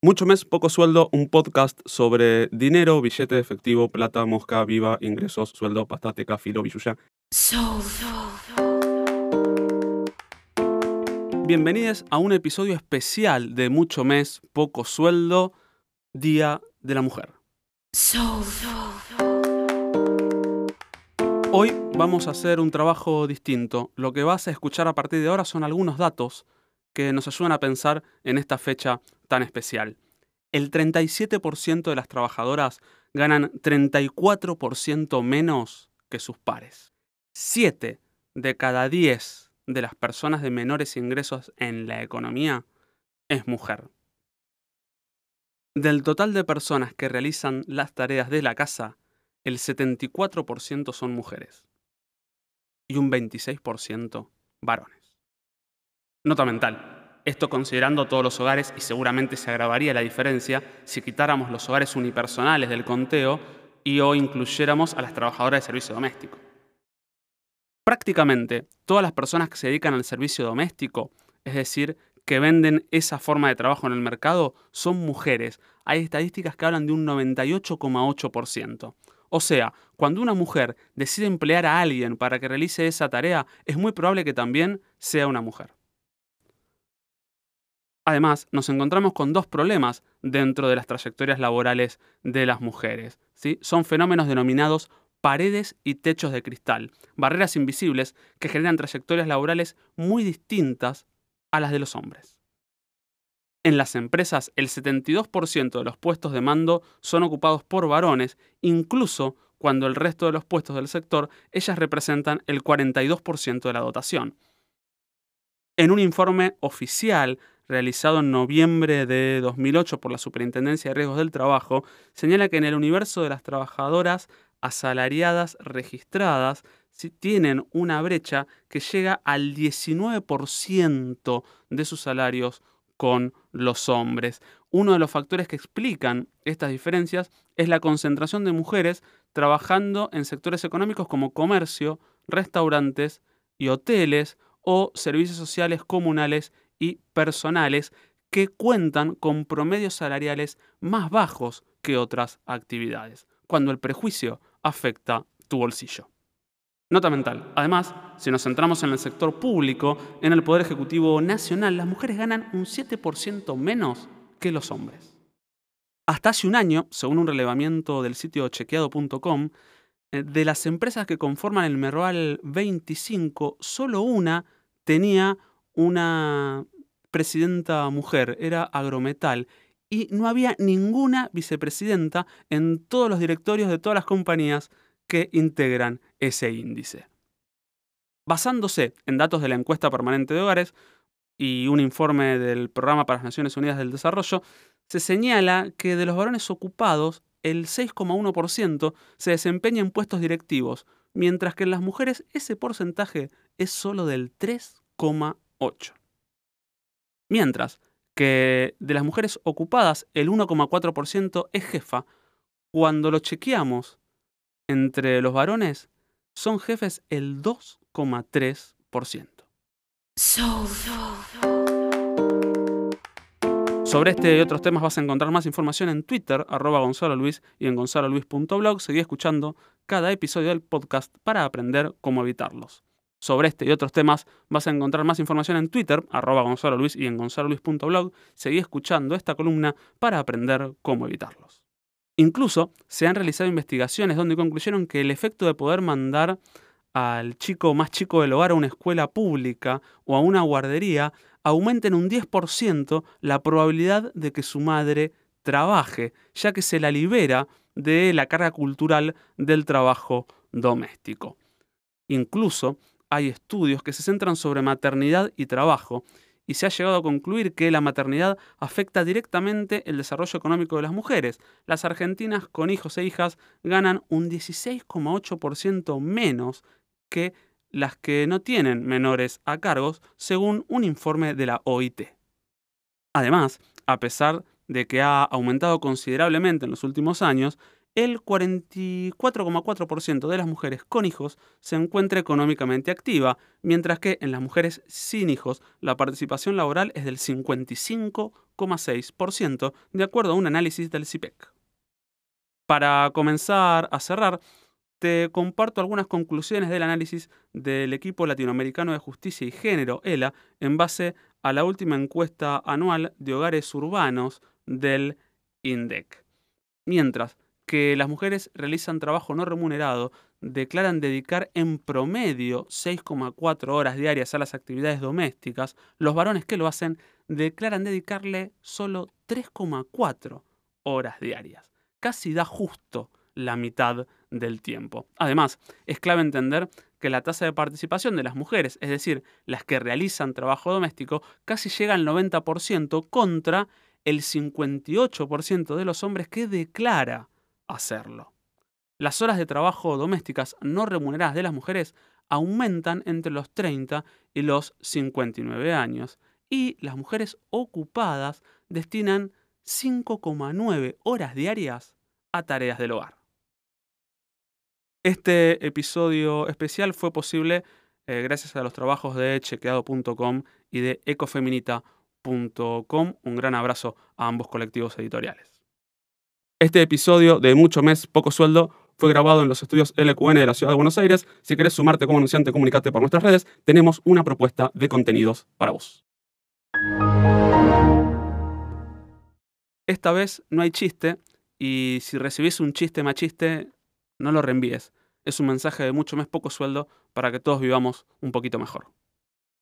Mucho mes, poco sueldo, un podcast sobre dinero, billete de efectivo, plata, mosca, viva, ingresos, sueldo, pastateca, filo, billuya. Bienvenidos a un episodio especial de Mucho mes, poco sueldo, Día de la Mujer. Hoy vamos a hacer un trabajo distinto. Lo que vas a escuchar a partir de ahora son algunos datos que nos ayudan a pensar en esta fecha tan especial. El 37% de las trabajadoras ganan 34% menos que sus pares. 7 de cada 10 de las personas de menores ingresos en la economía es mujer. Del total de personas que realizan las tareas de la casa, el 74% son mujeres y un 26% varones. Nota mental. Esto considerando todos los hogares y seguramente se agravaría la diferencia si quitáramos los hogares unipersonales del conteo y o incluyéramos a las trabajadoras de servicio doméstico. Prácticamente todas las personas que se dedican al servicio doméstico, es decir, que venden esa forma de trabajo en el mercado, son mujeres. Hay estadísticas que hablan de un 98,8%. O sea, cuando una mujer decide emplear a alguien para que realice esa tarea, es muy probable que también sea una mujer. Además, nos encontramos con dos problemas dentro de las trayectorias laborales de las mujeres. ¿sí? Son fenómenos denominados paredes y techos de cristal, barreras invisibles que generan trayectorias laborales muy distintas a las de los hombres. En las empresas, el 72% de los puestos de mando son ocupados por varones, incluso cuando el resto de los puestos del sector, ellas representan el 42% de la dotación. En un informe oficial realizado en noviembre de 2008 por la Superintendencia de Riesgos del Trabajo, señala que en el universo de las trabajadoras asalariadas registradas tienen una brecha que llega al 19% de sus salarios con los hombres. Uno de los factores que explican estas diferencias es la concentración de mujeres trabajando en sectores económicos como comercio, restaurantes y hoteles o servicios sociales comunales y personales que cuentan con promedios salariales más bajos que otras actividades, cuando el prejuicio afecta tu bolsillo. Nota mental. Además, si nos centramos en el sector público, en el Poder Ejecutivo Nacional, las mujeres ganan un 7% menos que los hombres. Hasta hace un año, según un relevamiento del sitio chequeado.com, eh, de las empresas que conforman el Merval 25, solo una tenía una presidenta mujer, era Agrometal, y no había ninguna vicepresidenta en todos los directorios de todas las compañías que integran ese índice. Basándose en datos de la encuesta permanente de hogares y un informe del Programa para las Naciones Unidas del Desarrollo, se señala que de los varones ocupados, el 6,1% se desempeña en puestos directivos, mientras que en las mujeres ese porcentaje es solo del 3,8%. Mientras que de las mujeres ocupadas el 1,4% es jefa, cuando lo chequeamos entre los varones, son jefes el 2,3%. Sobre este y otros temas vas a encontrar más información en Twitter, arroba Gonzalo Luis y en gonzaloluis.blog. Seguí escuchando cada episodio del podcast para aprender cómo evitarlos. Sobre este y otros temas vas a encontrar más información en Twitter, arroba Gonzalo Luis y en gonzaloluis.blog. Seguí escuchando esta columna para aprender cómo evitarlos. Incluso se han realizado investigaciones donde concluyeron que el efecto de poder mandar al chico más chico del hogar a una escuela pública o a una guardería aumenta en un 10% la probabilidad de que su madre trabaje, ya que se la libera de la carga cultural del trabajo doméstico. Incluso hay estudios que se centran sobre maternidad y trabajo y se ha llegado a concluir que la maternidad afecta directamente el desarrollo económico de las mujeres. Las argentinas con hijos e hijas ganan un 16,8% menos que las que no tienen menores a cargos, según un informe de la OIT. Además, a pesar de que ha aumentado considerablemente en los últimos años, el 44,4% de las mujeres con hijos se encuentra económicamente activa, mientras que en las mujeres sin hijos la participación laboral es del 55,1%. 2,6%, de acuerdo a un análisis del CIPEC. Para comenzar a cerrar, te comparto algunas conclusiones del análisis del equipo latinoamericano de justicia y género, ELA, en base a la última encuesta anual de hogares urbanos del INDEC. Mientras que las mujeres realizan trabajo no remunerado, declaran dedicar en promedio 6,4 horas diarias a las actividades domésticas, los varones que lo hacen declaran dedicarle solo 3,4 horas diarias. Casi da justo la mitad del tiempo. Además, es clave entender que la tasa de participación de las mujeres, es decir, las que realizan trabajo doméstico, casi llega al 90% contra el 58% de los hombres que declara hacerlo. Las horas de trabajo domésticas no remuneradas de las mujeres aumentan entre los 30 y los 59 años y las mujeres ocupadas destinan 5,9 horas diarias a tareas del hogar. Este episodio especial fue posible eh, gracias a los trabajos de chequeado.com y de ecofeminita.com. Un gran abrazo a ambos colectivos editoriales. Este episodio de Mucho Mes, Poco Sueldo fue grabado en los estudios LQN de la Ciudad de Buenos Aires. Si querés sumarte como anunciante, comunicate por nuestras redes. Tenemos una propuesta de contenidos para vos. Esta vez no hay chiste y si recibís un chiste machiste, no lo reenvíes. Es un mensaje de mucho más poco sueldo para que todos vivamos un poquito mejor.